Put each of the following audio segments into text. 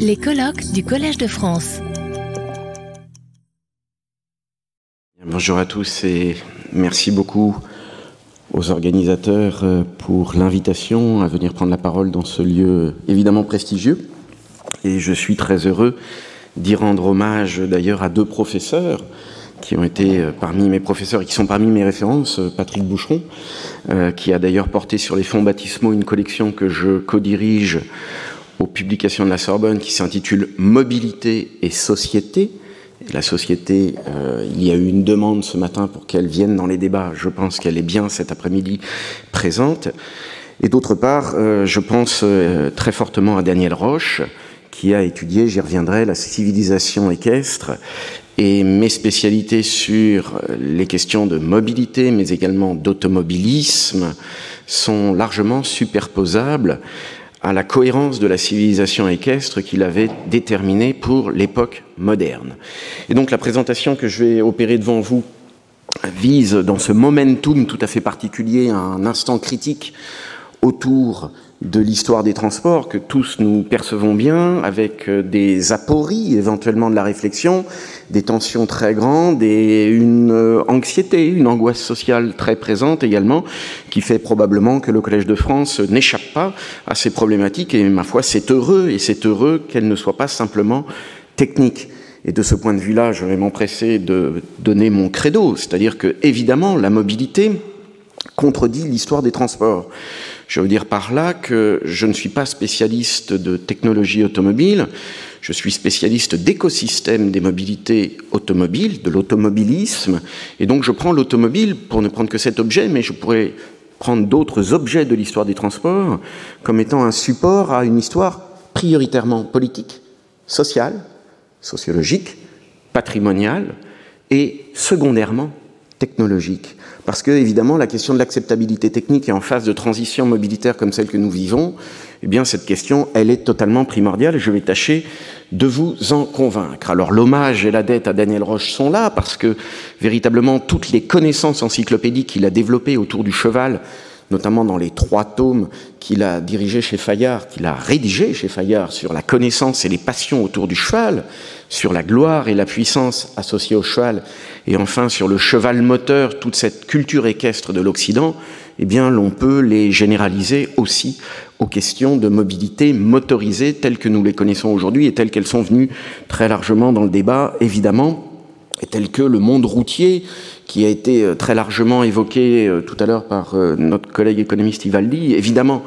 Les colloques du Collège de France. Bonjour à tous et merci beaucoup aux organisateurs euh, pour l'invitation à venir prendre la parole dans ce lieu évidemment prestigieux. Et je suis très heureux d'y rendre hommage d'ailleurs à deux professeurs qui ont été euh, parmi mes professeurs et qui sont parmi mes références, euh, Patrick Boucheron, qui a d'ailleurs porté sur les fonds baptismaux une collection que je co-dirige aux publications de la Sorbonne qui s'intitule Mobilité et société. la société, euh, il y a eu une demande ce matin pour qu'elle vienne dans les débats. Je pense qu'elle est bien cet après-midi présente. Et d'autre part, euh, je pense euh, très fortement à Daniel Roche, qui a étudié, j'y reviendrai, la civilisation équestre et mes spécialités sur les questions de mobilité, mais également d'automobilisme, sont largement superposables à la cohérence de la civilisation équestre qu'il avait déterminée pour l'époque moderne. Et donc la présentation que je vais opérer devant vous vise dans ce momentum tout à fait particulier, un instant critique autour de l'histoire des transports que tous nous percevons bien, avec euh, des apories éventuellement de la réflexion, des tensions très grandes et une euh, anxiété, une angoisse sociale très présente également, qui fait probablement que le Collège de France n'échappe pas à ces problématiques. Et ma foi, c'est heureux, et c'est heureux qu'elles ne soient pas simplement techniques. Et de ce point de vue-là, je vais m'empresser de donner mon credo, c'est-à-dire que, évidemment, la mobilité contredit l'histoire des transports. Je veux dire par là que je ne suis pas spécialiste de technologie automobile, je suis spécialiste d'écosystème des mobilités automobiles, de l'automobilisme, et donc je prends l'automobile pour ne prendre que cet objet, mais je pourrais prendre d'autres objets de l'histoire des transports comme étant un support à une histoire prioritairement politique, sociale, sociologique, patrimoniale et secondairement technologique. Parce que, évidemment, la question de l'acceptabilité technique et en phase de transition mobilitaire comme celle que nous vivons, eh bien, cette question, elle est totalement primordiale et je vais tâcher de vous en convaincre. Alors, l'hommage et la dette à Daniel Roche sont là parce que, véritablement, toutes les connaissances encyclopédiques qu'il a développées autour du cheval notamment dans les trois tomes qu'il a dirigés chez Fayard, qu'il a rédigés chez Fayard sur la connaissance et les passions autour du cheval, sur la gloire et la puissance associées au cheval, et enfin sur le cheval moteur, toute cette culture équestre de l'Occident, eh bien, l'on peut les généraliser aussi aux questions de mobilité motorisée telles que nous les connaissons aujourd'hui et telles qu'elles sont venues très largement dans le débat, évidemment, et telles que le monde routier qui a été euh, très largement évoqué euh, tout à l'heure par euh, notre collègue économiste Ivaldi, évidemment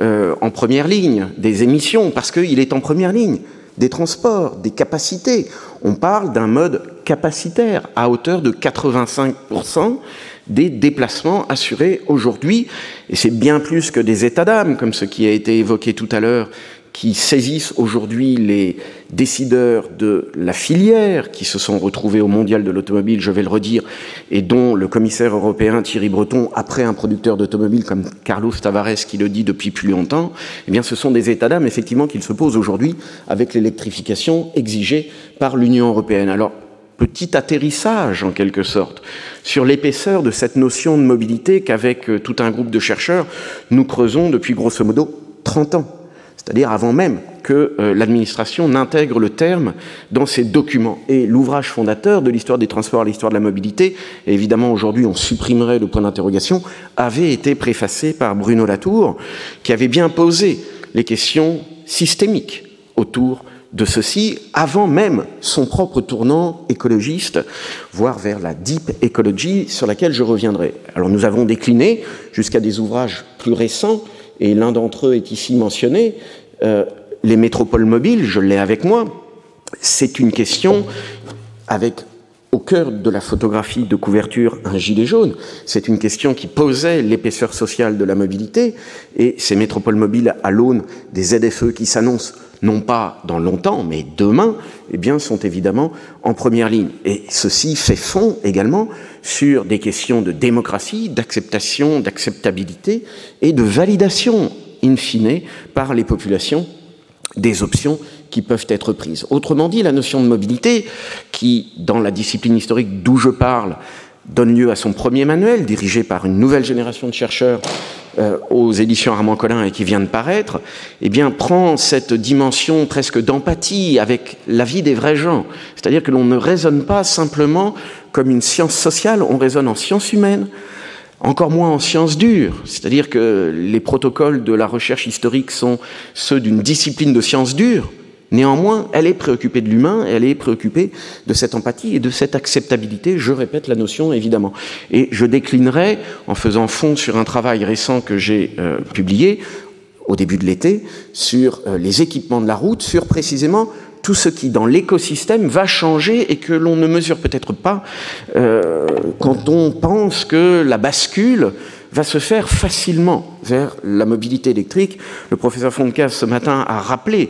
en première ligne des émissions, parce qu'il est en première ligne des transports, des capacités. On parle d'un mode capacitaire à hauteur de 85% des déplacements assurés aujourd'hui, et c'est bien plus que des états d'âme, comme ce qui a été évoqué tout à l'heure, qui saisissent aujourd'hui les décideurs de la filière qui se sont retrouvés au mondial de l'automobile, je vais le redire, et dont le commissaire européen Thierry Breton, après un producteur d'automobile comme Carlos Tavares qui le dit depuis plus longtemps, eh bien ce sont des états d'âme effectivement qu'ils se posent aujourd'hui avec l'électrification exigée par l'Union européenne. Alors petit atterrissage en quelque sorte sur l'épaisseur de cette notion de mobilité qu'avec euh, tout un groupe de chercheurs nous creusons depuis grosso modo 30 ans c'est-à-dire avant même que euh, l'administration n'intègre le terme dans ses documents. Et l'ouvrage fondateur de l'histoire des transports, l'histoire de la mobilité, et évidemment aujourd'hui on supprimerait le point d'interrogation, avait été préfacé par Bruno Latour, qui avait bien posé les questions systémiques autour de ceci avant même son propre tournant écologiste, voire vers la deep ecology sur laquelle je reviendrai. Alors nous avons décliné jusqu'à des ouvrages plus récents et l'un d'entre eux est ici mentionné, euh, les métropoles mobiles, je l'ai avec moi, c'est une question avec au cœur de la photographie de couverture un gilet jaune. C'est une question qui posait l'épaisseur sociale de la mobilité. Et ces métropoles mobiles à l'aune des ZFE qui s'annoncent non pas dans longtemps, mais demain, eh bien, sont évidemment en première ligne. Et ceci fait fond également sur des questions de démocratie, d'acceptation, d'acceptabilité et de validation, in fine, par les populations des options qui peuvent être prises. Autrement dit, la notion de mobilité, qui, dans la discipline historique d'où je parle, donne lieu à son premier manuel, dirigé par une nouvelle génération de chercheurs euh, aux éditions Armand Collin et qui vient de paraître, eh bien, prend cette dimension presque d'empathie avec la vie des vrais gens. C'est-à-dire que l'on ne raisonne pas simplement comme une science sociale, on raisonne en sciences humaines, encore moins en sciences dures. C'est-à-dire que les protocoles de la recherche historique sont ceux d'une discipline de sciences dures. Néanmoins, elle est préoccupée de l'humain, elle est préoccupée de cette empathie et de cette acceptabilité. Je répète la notion, évidemment. Et je déclinerai, en faisant fond sur un travail récent que j'ai euh, publié au début de l'été, sur euh, les équipements de la route, sur précisément tout ce qui, dans l'écosystème, va changer et que l'on ne mesure peut-être pas euh, quand on pense que la bascule va se faire facilement vers la mobilité électrique. Le professeur Foncas ce matin a rappelé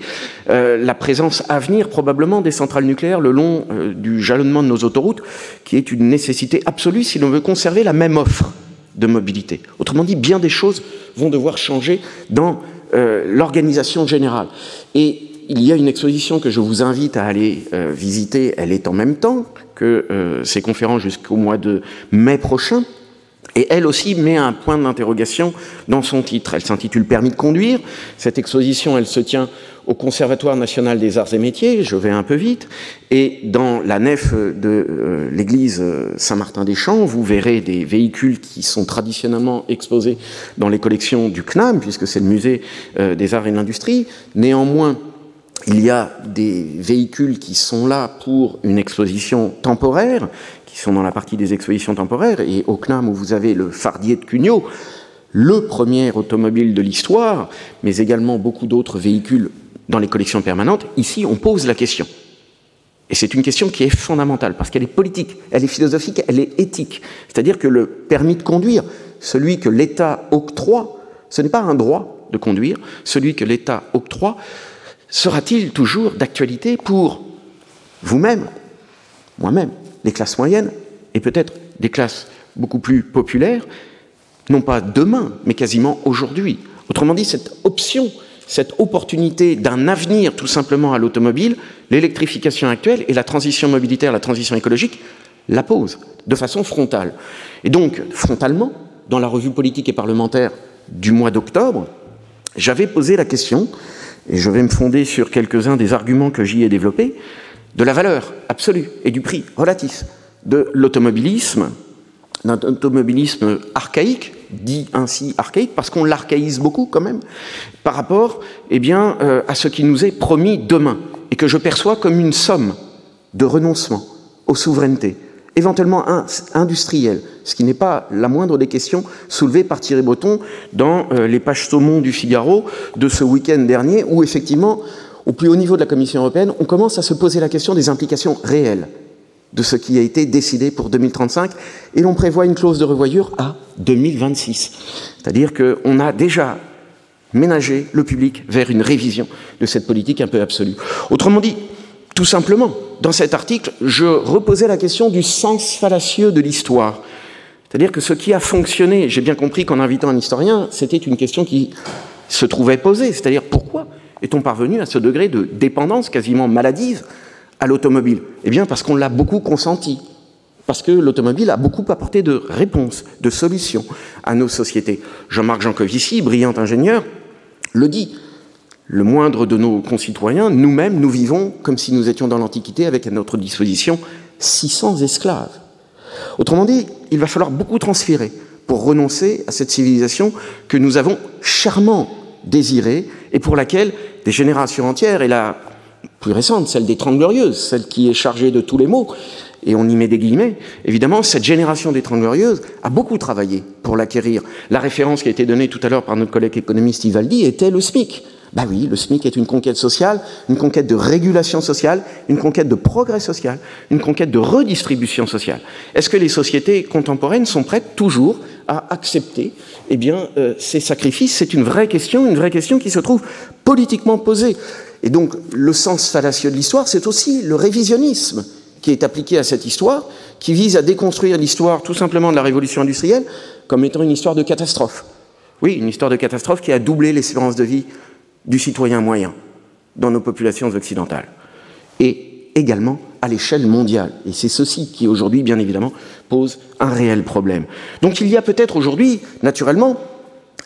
euh, la présence à venir probablement des centrales nucléaires le long euh, du jalonnement de nos autoroutes, qui est une nécessité absolue si l'on veut conserver la même offre de mobilité. Autrement dit, bien des choses vont devoir changer dans euh, l'organisation générale. Et il y a une exposition que je vous invite à aller visiter. Elle est en même temps que ces conférences jusqu'au mois de mai prochain et elle aussi met un point d'interrogation dans son titre. Elle s'intitule Permis de conduire. Cette exposition, elle se tient au Conservatoire national des arts et métiers, je vais un peu vite, et dans la nef de euh, l'église Saint-Martin-des-Champs, vous verrez des véhicules qui sont traditionnellement exposés dans les collections du CNAM, puisque c'est le musée euh, des arts et de l'industrie. Néanmoins, il y a des véhicules qui sont là pour une exposition temporaire, qui sont dans la partie des expositions temporaires, et au CNAM où vous avez le Fardier de Cugnot, le premier automobile de l'histoire, mais également beaucoup d'autres véhicules dans les collections permanentes, ici on pose la question. Et c'est une question qui est fondamentale, parce qu'elle est politique, elle est philosophique, elle est éthique. C'est-à-dire que le permis de conduire, celui que l'État octroie, ce n'est pas un droit de conduire, celui que l'État octroie, sera-t-il toujours d'actualité pour vous-même, moi-même, les classes moyennes et peut-être des classes beaucoup plus populaires, non pas demain, mais quasiment aujourd'hui. Autrement dit, cette option, cette opportunité d'un avenir tout simplement à l'automobile, l'électrification actuelle et la transition mobilitaire, la transition écologique, la pose de façon frontale. Et donc, frontalement, dans la revue politique et parlementaire du mois d'octobre, j'avais posé la question, et je vais me fonder sur quelques-uns des arguments que j'y ai développés, de la valeur absolue et du prix relatif de l'automobilisme, d'un automobilisme archaïque, dit ainsi archaïque, parce qu'on l'archaïse beaucoup quand même, par rapport eh bien, euh, à ce qui nous est promis demain, et que je perçois comme une somme de renoncement aux souverainetés, éventuellement industrielles, ce qui n'est pas la moindre des questions soulevées par Thierry Breton dans euh, les pages saumon du Figaro de ce week-end dernier, où effectivement au plus haut niveau de la Commission européenne, on commence à se poser la question des implications réelles de ce qui a été décidé pour 2035 et l'on prévoit une clause de revoyure à 2026. C'est-à-dire qu'on a déjà ménagé le public vers une révision de cette politique un peu absolue. Autrement dit, tout simplement, dans cet article, je reposais la question du sens fallacieux de l'histoire. C'est-à-dire que ce qui a fonctionné, j'ai bien compris qu'en invitant un historien, c'était une question qui se trouvait posée, c'est-à-dire pourquoi est-on parvenu à ce degré de dépendance quasiment maladive à l'automobile? Eh bien parce qu'on l'a beaucoup consenti, parce que l'automobile a beaucoup apporté de réponses, de solutions à nos sociétés. Jean-Marc Jancovici, brillant ingénieur, le dit. Le moindre de nos concitoyens, nous-mêmes, nous vivons comme si nous étions dans l'Antiquité avec à notre disposition 600 esclaves. Autrement dit, il va falloir beaucoup transférer pour renoncer à cette civilisation que nous avons chèrement désirée et pour laquelle des générations entières, et la plus récente, celle des Trente Glorieuses, celle qui est chargée de tous les mots, et on y met des guillemets, évidemment, cette génération des Trente Glorieuses a beaucoup travaillé pour l'acquérir. La référence qui a été donnée tout à l'heure par notre collègue économiste Ivaldi était le SMIC. Ben oui, le SMIC est une conquête sociale, une conquête de régulation sociale, une conquête de progrès social, une conquête de redistribution sociale. Est-ce que les sociétés contemporaines sont prêtes toujours à accepter eh bien, euh, ces sacrifices C'est une vraie question, une vraie question qui se trouve politiquement posée. Et donc, le sens fallacieux de l'histoire, c'est aussi le révisionnisme qui est appliqué à cette histoire, qui vise à déconstruire l'histoire tout simplement de la révolution industrielle comme étant une histoire de catastrophe. Oui, une histoire de catastrophe qui a doublé l'espérance de vie du citoyen moyen dans nos populations occidentales. Et également à l'échelle mondiale. Et c'est ceci qui, aujourd'hui, bien évidemment, pose un réel problème. Donc il y a peut-être aujourd'hui, naturellement,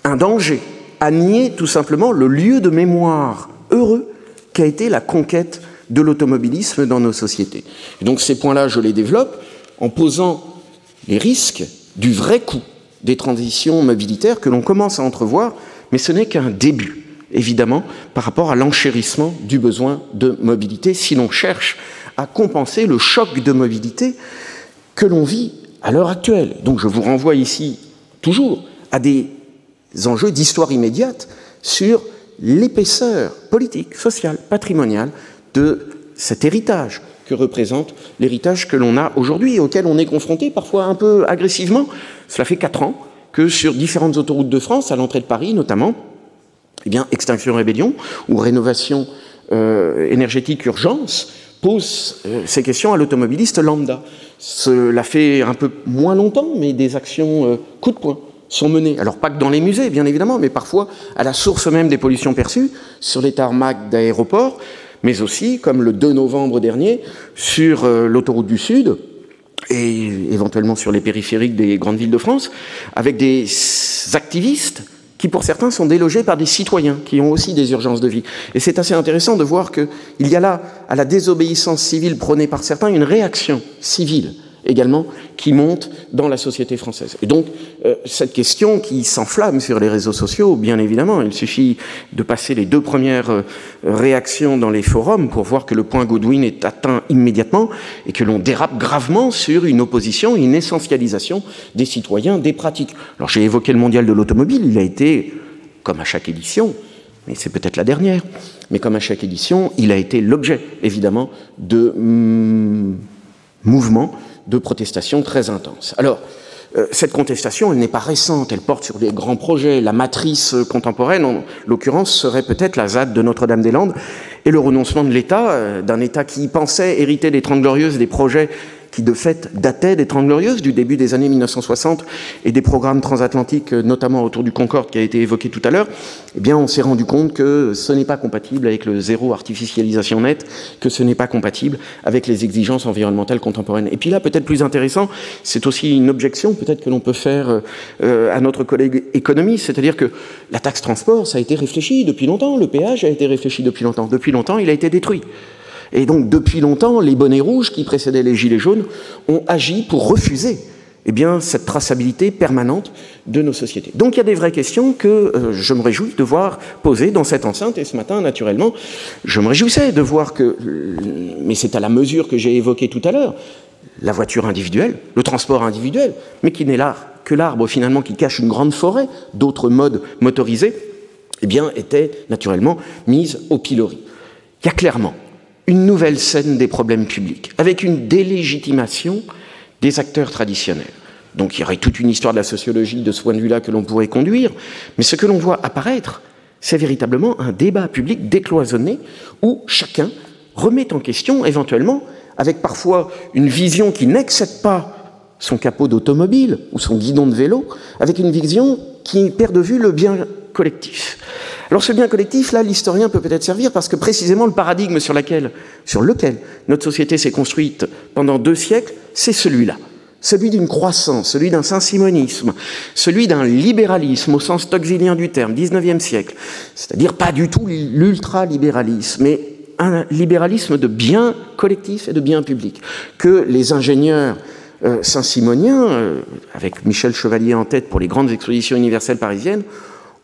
un danger, à nier tout simplement le lieu de mémoire heureux qu'a été la conquête de l'automobilisme dans nos sociétés. donc ces points-là, je les développe en posant les risques du vrai coût des transitions mobilitaires que l'on commence à entrevoir, mais ce n'est qu'un début, évidemment, par rapport à l'enchérissement du besoin de mobilité, si l'on cherche à compenser le choc de mobilité que l'on vit à l'heure actuelle. Donc je vous renvoie ici toujours à des enjeux d'histoire immédiate sur l'épaisseur politique, sociale, patrimoniale de cet héritage que représente l'héritage que l'on a aujourd'hui et auquel on est confronté parfois un peu agressivement. Cela fait quatre ans que sur différentes autoroutes de France, à l'entrée de Paris notamment, eh bien, Extinction Rébellion ou Rénovation euh, énergétique urgence pose euh, ces questions à l'automobiliste lambda. Cela fait un peu moins longtemps, mais des actions euh, coup de poing sont menées. Alors pas que dans les musées, bien évidemment, mais parfois à la source même des pollutions perçues, sur les tarmacs d'aéroports, mais aussi, comme le 2 novembre dernier, sur euh, l'autoroute du Sud, et éventuellement sur les périphériques des grandes villes de France, avec des activistes qui pour certains sont délogés par des citoyens qui ont aussi des urgences de vie. Et c'est assez intéressant de voir qu'il y a là, à la désobéissance civile prônée par certains, une réaction civile également qui monte dans la société française. Et donc, euh, cette question qui s'enflamme sur les réseaux sociaux, bien évidemment, il suffit de passer les deux premières euh, réactions dans les forums pour voir que le point Godwin est atteint immédiatement et que l'on dérape gravement sur une opposition, une essentialisation des citoyens, des pratiques. Alors, j'ai évoqué le mondial de l'automobile, il a été, comme à chaque édition, mais c'est peut-être la dernière, mais comme à chaque édition, il a été l'objet, évidemment, de mm, mouvements de protestations très intenses. Alors, euh, cette contestation, elle n'est pas récente, elle porte sur des grands projets. La matrice contemporaine, en l'occurrence, serait peut-être la ZAD de Notre-Dame-des-Landes et le renoncement de l'État, euh, d'un État qui pensait hériter des Trente Glorieuses des projets qui de fait datait des Trente Glorieuses, du début des années 1960 et des programmes transatlantiques, notamment autour du Concorde qui a été évoqué tout à l'heure, eh bien, on s'est rendu compte que ce n'est pas compatible avec le zéro artificialisation nette, que ce n'est pas compatible avec les exigences environnementales contemporaines. Et puis là, peut-être plus intéressant, c'est aussi une objection peut-être que l'on peut faire euh, à notre collègue économiste, c'est-à-dire que la taxe transport, ça a été réfléchi depuis longtemps, le péage a été réfléchi depuis longtemps. Depuis longtemps, il a été détruit. Et donc, depuis longtemps, les bonnets rouges qui précédaient les gilets jaunes ont agi pour refuser eh bien, cette traçabilité permanente de nos sociétés. Donc il y a des vraies questions que euh, je me réjouis de voir posées dans cette enceinte. Et ce matin, naturellement, je me réjouissais de voir que, mais c'est à la mesure que j'ai évoquée tout à l'heure, la voiture individuelle, le transport individuel, mais qui n'est là que l'arbre finalement qui cache une grande forêt d'autres modes motorisés, eh bien, était naturellement mise au pilori. Il y a clairement une nouvelle scène des problèmes publics, avec une délégitimation des acteurs traditionnels. Donc il y aurait toute une histoire de la sociologie de ce point de vue-là que l'on pourrait conduire, mais ce que l'on voit apparaître, c'est véritablement un débat public décloisonné où chacun remet en question, éventuellement, avec parfois une vision qui n'excède pas son capot d'automobile ou son guidon de vélo, avec une vision qui perd de vue le bien collectif. Alors ce bien collectif, là, l'historien peut peut-être servir parce que précisément le paradigme sur, lequel notre société s'est construite pendant deux siècles, c'est celui-là. Celui d'une croissance, celui d'un saint-simonisme, celui d'un libéralisme au sens toxilien du terme, 19e siècle. C'est-à-dire pas du tout l'ultra-libéralisme, mais un libéralisme de biens collectifs et de biens publics. Que les ingénieurs euh, saint-simoniens, euh, avec Michel Chevalier en tête pour les grandes expositions universelles parisiennes,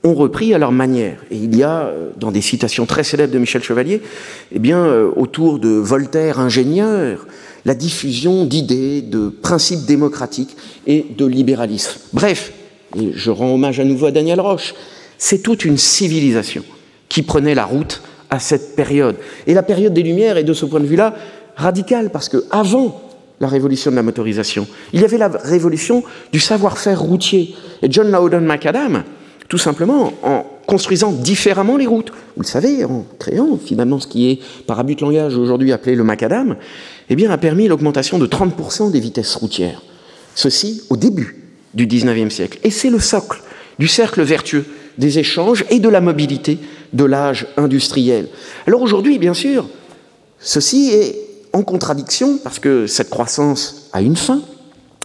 ont repris à leur manière. Et il y a, euh, dans des citations très célèbres de Michel Chevalier, eh bien, euh, autour de Voltaire, ingénieur, la diffusion d'idées, de principes démocratiques et de libéralisme. Bref, et je rends hommage à nouveau à Daniel Roche, c'est toute une civilisation qui prenait la route à cette période. Et la période des Lumières est de ce point de vue-là radicale, parce que avant la révolution de la motorisation, il y avait la révolution du savoir-faire routier. Et John Loudon McAdam, tout simplement en construisant différemment les routes. Vous le savez, en créant finalement ce qui est par abus de langage aujourd'hui appelé le macadam, eh bien, a permis l'augmentation de 30% des vitesses routières. Ceci au début du 19e siècle. Et c'est le socle du cercle vertueux des échanges et de la mobilité de l'âge industriel. Alors aujourd'hui, bien sûr, ceci est en contradiction, parce que cette croissance a une fin,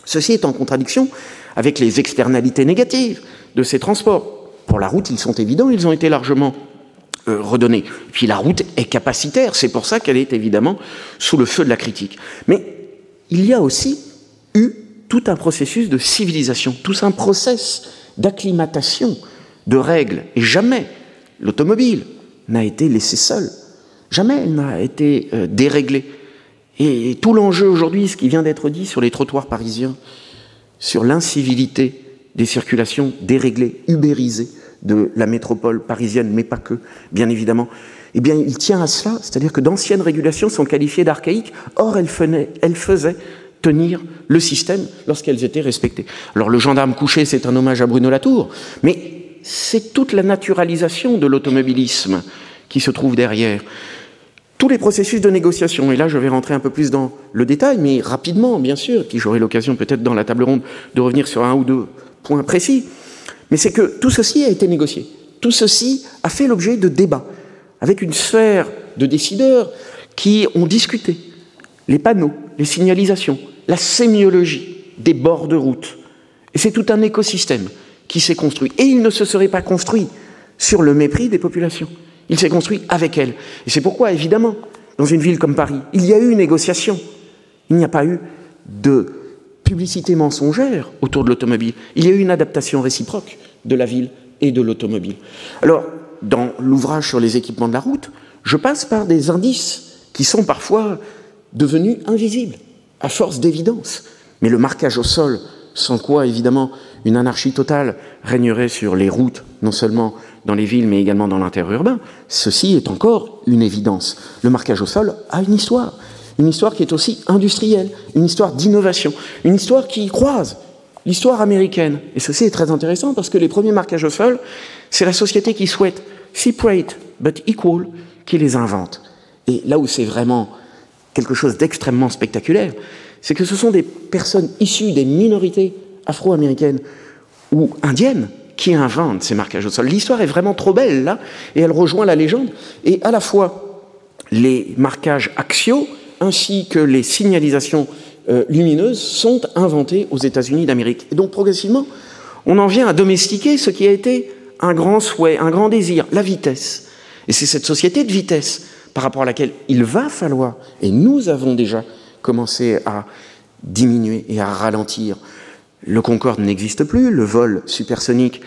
ceci est en contradiction avec les externalités négatives de ces transports. Pour la route, ils sont évidents, ils ont été largement euh, redonnés. Puis la route est capacitaire, c'est pour ça qu'elle est évidemment sous le feu de la critique. Mais il y a aussi eu tout un processus de civilisation, tout un process d'acclimatation de règles, et jamais l'automobile n'a été laissée seule, jamais elle n'a été euh, déréglée. Et tout l'enjeu aujourd'hui, ce qui vient d'être dit sur les trottoirs parisiens, sur l'incivilité des circulations déréglées, ubérisées de la métropole parisienne, mais pas que, bien évidemment, eh bien, il tient à cela, c'est-à-dire que d'anciennes régulations sont qualifiées d'archaïques, or elles, faisaient tenir le système lorsqu'elles étaient respectées. Alors le gendarme couché, c'est un hommage à Bruno Latour, mais c'est toute la naturalisation de l'automobilisme qui se trouve derrière. Tous les processus de négociation, et là je vais rentrer un peu plus dans le détail, mais rapidement bien sûr, puis j'aurai l'occasion peut-être dans la table ronde de revenir sur un ou deux points précis, mais c'est que tout ceci a été négocié, tout ceci a fait l'objet de débats, avec une sphère de décideurs qui ont discuté les panneaux, les signalisations, la sémiologie des bords de route, et c'est tout un écosystème qui s'est construit, et il ne se serait pas construit sur le mépris des populations. Il s'est construit avec elle. Et c'est pourquoi, évidemment, dans une ville comme Paris, il y a eu négociation. Il n'y a pas eu de publicité mensongère autour de l'automobile. Il y a eu une adaptation réciproque de la ville et de l'automobile. Alors, dans l'ouvrage sur les équipements de la route, je passe par des indices qui sont parfois devenus invisibles, à force d'évidence. Mais le marquage au sol, sans quoi, évidemment, une anarchie totale régnerait sur les routes, non seulement dans les villes, mais également dans l'intérieur urbain, ceci est encore une évidence. Le marquage au sol a une histoire, une histoire qui est aussi industrielle, une histoire d'innovation, une histoire qui croise l'histoire américaine. Et ceci est très intéressant parce que les premiers marquages au sol, c'est la société qui souhaite separate but equal qui les invente. Et là où c'est vraiment quelque chose d'extrêmement spectaculaire, c'est que ce sont des personnes issues des minorités afro-américaines ou indiennes qui invente ces marquages au sol. L'histoire est vraiment trop belle là, et elle rejoint la légende. Et à la fois les marquages axiaux ainsi que les signalisations euh, lumineuses sont inventés aux États-Unis d'Amérique. Et donc progressivement, on en vient à domestiquer ce qui a été un grand souhait, un grand désir, la vitesse. Et c'est cette société de vitesse par rapport à laquelle il va falloir, et nous avons déjà commencé à diminuer et à ralentir le Concorde n'existe plus, le vol supersonique.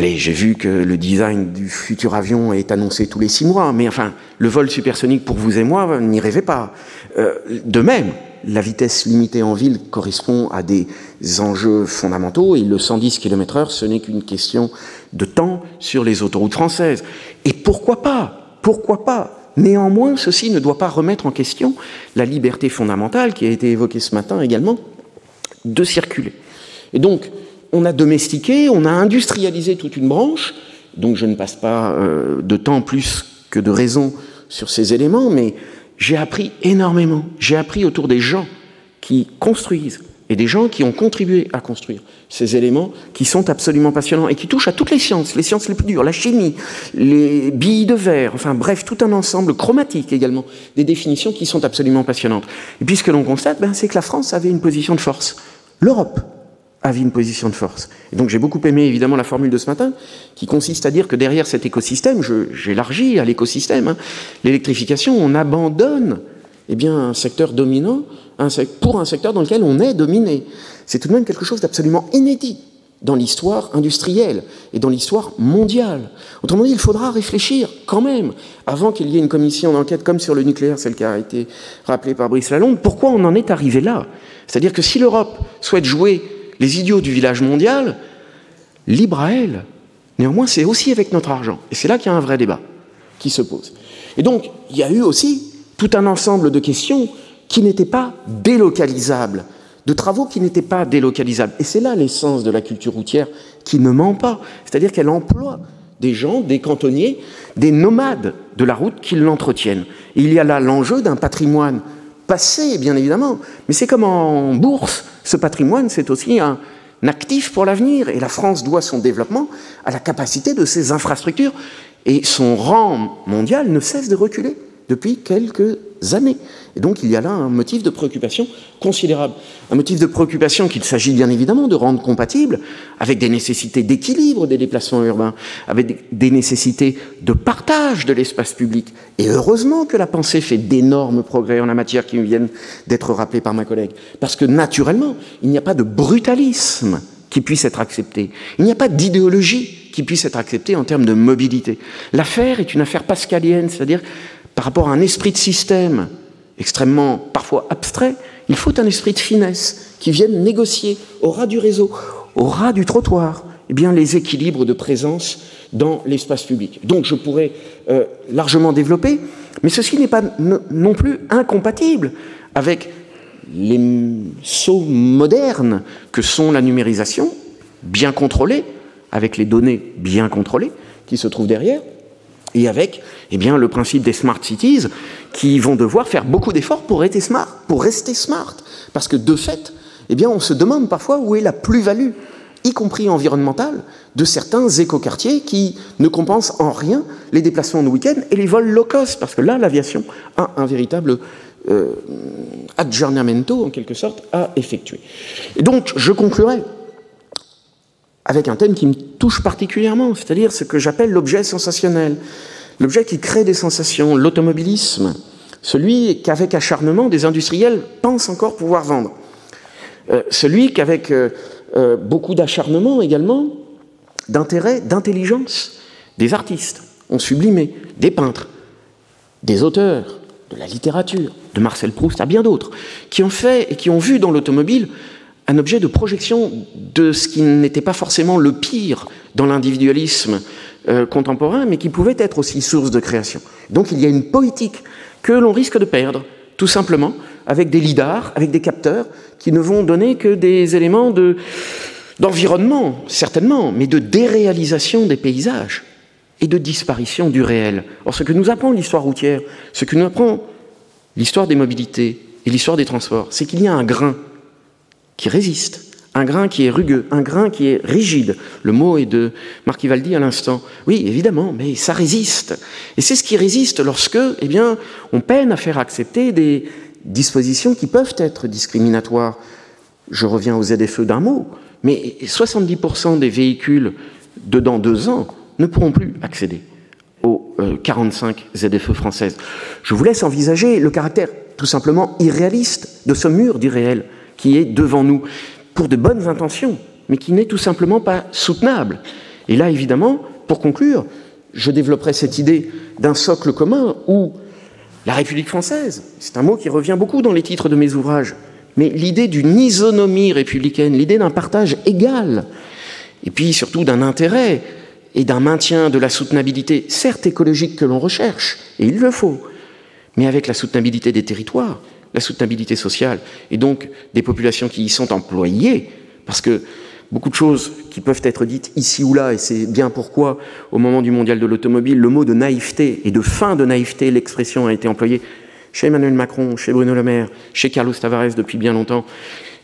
Allez, j'ai vu que le design du futur avion est annoncé tous les six mois, mais enfin, le vol supersonique pour vous et moi, n'y rêvez pas. Euh, de même, la vitesse limitée en ville correspond à des enjeux fondamentaux et le 110 km/h, ce n'est qu'une question de temps sur les autoroutes françaises. Et pourquoi pas Pourquoi pas? Néanmoins, ceci ne doit pas remettre en question la liberté fondamentale qui a été évoquée ce matin également de circuler. Et donc, on a domestiqué, on a industrialisé toute une branche, donc je ne passe pas euh, de temps plus que de raison sur ces éléments, mais j'ai appris énormément. J'ai appris autour des gens qui construisent et des gens qui ont contribué à construire ces éléments qui sont absolument passionnants et qui touchent à toutes les sciences, les sciences les plus dures, la chimie, les billes de verre, enfin bref, tout un ensemble chromatique également, des définitions qui sont absolument passionnantes. Et puis ce que l'on constate, ben, c'est que la France avait une position de force. L'Europe avait une position de force. Et donc j'ai beaucoup aimé évidemment la formule de ce matin, qui consiste à dire que derrière cet écosystème, j'élargis à l'écosystème, hein, l'électrification, on abandonne eh bien, un secteur dominant un, pour un secteur dans lequel on est dominé. C'est tout de même quelque chose d'absolument inédit dans l'histoire industrielle et dans l'histoire mondiale. Autrement dit, il faudra réfléchir quand même, avant qu'il y ait une commission d'enquête comme sur le nucléaire, celle qui a été rappelée par Brice Lalonde, pourquoi on en est arrivé là? C'est-à-dire que si l'Europe souhaite jouer les idiots du village mondial, libre à elle. Néanmoins, c'est aussi avec notre argent. Et c'est là qu'il y a un vrai débat qui se pose. Et donc, il y a eu aussi tout un ensemble de questions qui n'étaient pas délocalisables de travaux qui n'étaient pas délocalisables. Et c'est là l'essence de la culture routière qui ne ment pas. C'est-à-dire qu'elle emploie des gens, des cantonniers, des nomades de la route qui l'entretiennent. Il y a là l'enjeu d'un patrimoine passé, bien évidemment, mais c'est comme en bourse, ce patrimoine, c'est aussi un actif pour l'avenir, et la France doit son développement à la capacité de ses infrastructures, et son rang mondial ne cesse de reculer depuis quelques années. Et donc il y a là un motif de préoccupation considérable. Un motif de préoccupation qu'il s'agit bien évidemment de rendre compatible avec des nécessités d'équilibre des déplacements urbains, avec des nécessités de partage de l'espace public. Et heureusement que la pensée fait d'énormes progrès en la matière qui viennent d'être rappelés par ma collègue. Parce que naturellement, il n'y a pas de brutalisme qui puisse être accepté. Il n'y a pas d'idéologie qui puisse être acceptée en termes de mobilité. L'affaire est une affaire pascalienne, c'est-à-dire par rapport à un esprit de système extrêmement parfois abstrait, il faut un esprit de finesse qui vienne négocier au ras du réseau, au ras du trottoir, eh bien, les équilibres de présence dans l'espace public. Donc je pourrais euh, largement développer, mais ceci n'est pas non plus incompatible avec les sauts modernes que sont la numérisation, bien contrôlée, avec les données bien contrôlées qui se trouvent derrière, et avec eh bien, le principe des smart cities qui vont devoir faire beaucoup d'efforts pour être smart, pour rester smart. Parce que de fait, eh on se demande parfois où est la plus-value, y compris environnementale, de certains écoquartiers qui ne compensent en rien les déplacements de week-end et les vols low cost. Parce que là, l'aviation a un véritable euh, en quelque sorte, à effectuer. Et donc, je conclurai avec un thème qui me touche particulièrement, c'est-à-dire ce que j'appelle l'objet sensationnel, l'objet qui crée des sensations, l'automobilisme, celui qu'avec acharnement des industriels pensent encore pouvoir vendre, euh, celui qu'avec euh, euh, beaucoup d'acharnement également, d'intérêt, d'intelligence, des artistes ont sublimé, des peintres, des auteurs, de la littérature, de Marcel Proust à bien d'autres, qui ont fait et qui ont vu dans l'automobile un objet de projection de ce qui n'était pas forcément le pire dans l'individualisme euh, contemporain, mais qui pouvait être aussi source de création. Donc il y a une poétique que l'on risque de perdre, tout simplement, avec des lidars, avec des capteurs, qui ne vont donner que des éléments de, d'environnement, certainement, mais de déréalisation des paysages et de disparition du réel. Or, ce que nous apprend l'histoire routière, ce que nous apprend l'histoire des mobilités et l'histoire des transports, c'est qu'il y a un grain qui résiste, un grain qui est rugueux, un grain qui est rigide. Le mot est de Marquivaldi à l'instant. Oui, évidemment, mais ça résiste. Et c'est ce qui résiste lorsque, eh bien, on peine à faire accepter des dispositions qui peuvent être discriminatoires. Je reviens aux ZFE d'un mot, mais 70% des véhicules de dans deux ans ne pourront plus accéder aux 45 euh, ZFE françaises. Je vous laisse envisager le caractère tout simplement irréaliste de ce mur d'irréel qui est devant nous, pour de bonnes intentions, mais qui n'est tout simplement pas soutenable. Et là, évidemment, pour conclure, je développerai cette idée d'un socle commun où la République française, c'est un mot qui revient beaucoup dans les titres de mes ouvrages, mais l'idée d'une isonomie républicaine, l'idée d'un partage égal, et puis surtout d'un intérêt et d'un maintien de la soutenabilité, certes écologique que l'on recherche, et il le faut, mais avec la soutenabilité des territoires, la soutenabilité sociale, et donc des populations qui y sont employées, parce que beaucoup de choses qui peuvent être dites ici ou là, et c'est bien pourquoi, au moment du mondial de l'automobile, le mot de naïveté et de fin de naïveté, l'expression a été employée chez Emmanuel Macron, chez Bruno Le Maire, chez Carlos Tavares depuis bien longtemps,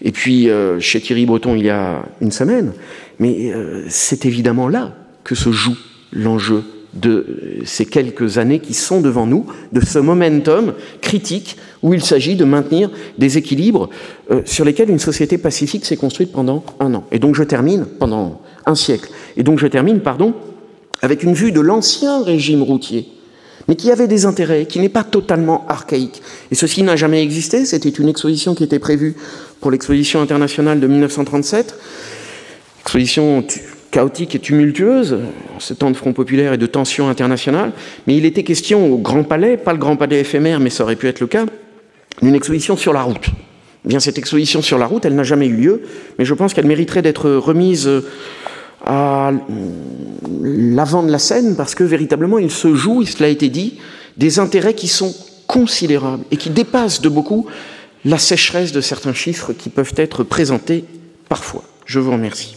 et puis euh, chez Thierry Breton il y a une semaine. Mais euh, c'est évidemment là que se joue l'enjeu de ces quelques années qui sont devant nous, de ce momentum critique où il s'agit de maintenir des équilibres euh, sur lesquels une société pacifique s'est construite pendant un an. Et donc je termine, pendant un siècle, et donc je termine, pardon, avec une vue de l'ancien régime routier, mais qui avait des intérêts, qui n'est pas totalement archaïque. Et ceci n'a jamais existé, c'était une exposition qui était prévue pour l'exposition internationale de 1937, exposition chaotique et tumultueuse, en ce temps de Front populaire et de tensions internationales, mais il était question au Grand Palais, pas le Grand Palais éphémère, mais ça aurait pu être le cas, d'une exposition sur la route. Eh bien, cette exposition sur la route, elle n'a jamais eu lieu, mais je pense qu'elle mériterait d'être remise à l'avant de la scène, parce que véritablement, il se joue, et cela a été dit, des intérêts qui sont considérables et qui dépassent de beaucoup la sécheresse de certains chiffres qui peuvent être présentés parfois. Je vous remercie.